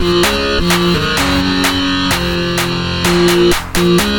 Mm-hmm.